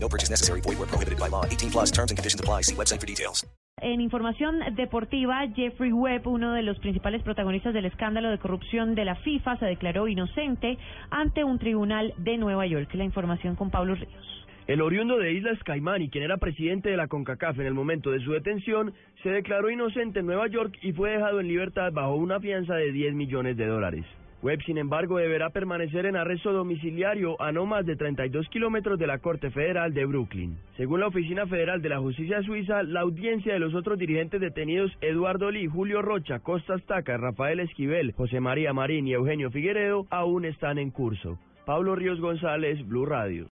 No purchase necessary. Void where prohibited by law. 18 plus terms and conditions apply. See website for details. En información deportiva, Jeffrey Webb, uno de los principales protagonistas del escándalo de corrupción de la FIFA, se declaró inocente ante un tribunal de Nueva York. La información con Pablo Ríos. El oriundo de Islas Caimán y quien era presidente de la CONCACAF en el momento de su detención, se declaró inocente en Nueva York y fue dejado en libertad bajo una fianza de 10 millones de dólares. Webb, sin embargo, deberá permanecer en arresto domiciliario a no más de 32 kilómetros de la Corte Federal de Brooklyn. Según la Oficina Federal de la Justicia Suiza, la audiencia de los otros dirigentes detenidos, Eduardo Lee, Julio Rocha, Costa Estaca, Rafael Esquivel, José María Marín y Eugenio Figueredo, aún están en curso. Pablo Ríos González, Blue Radio.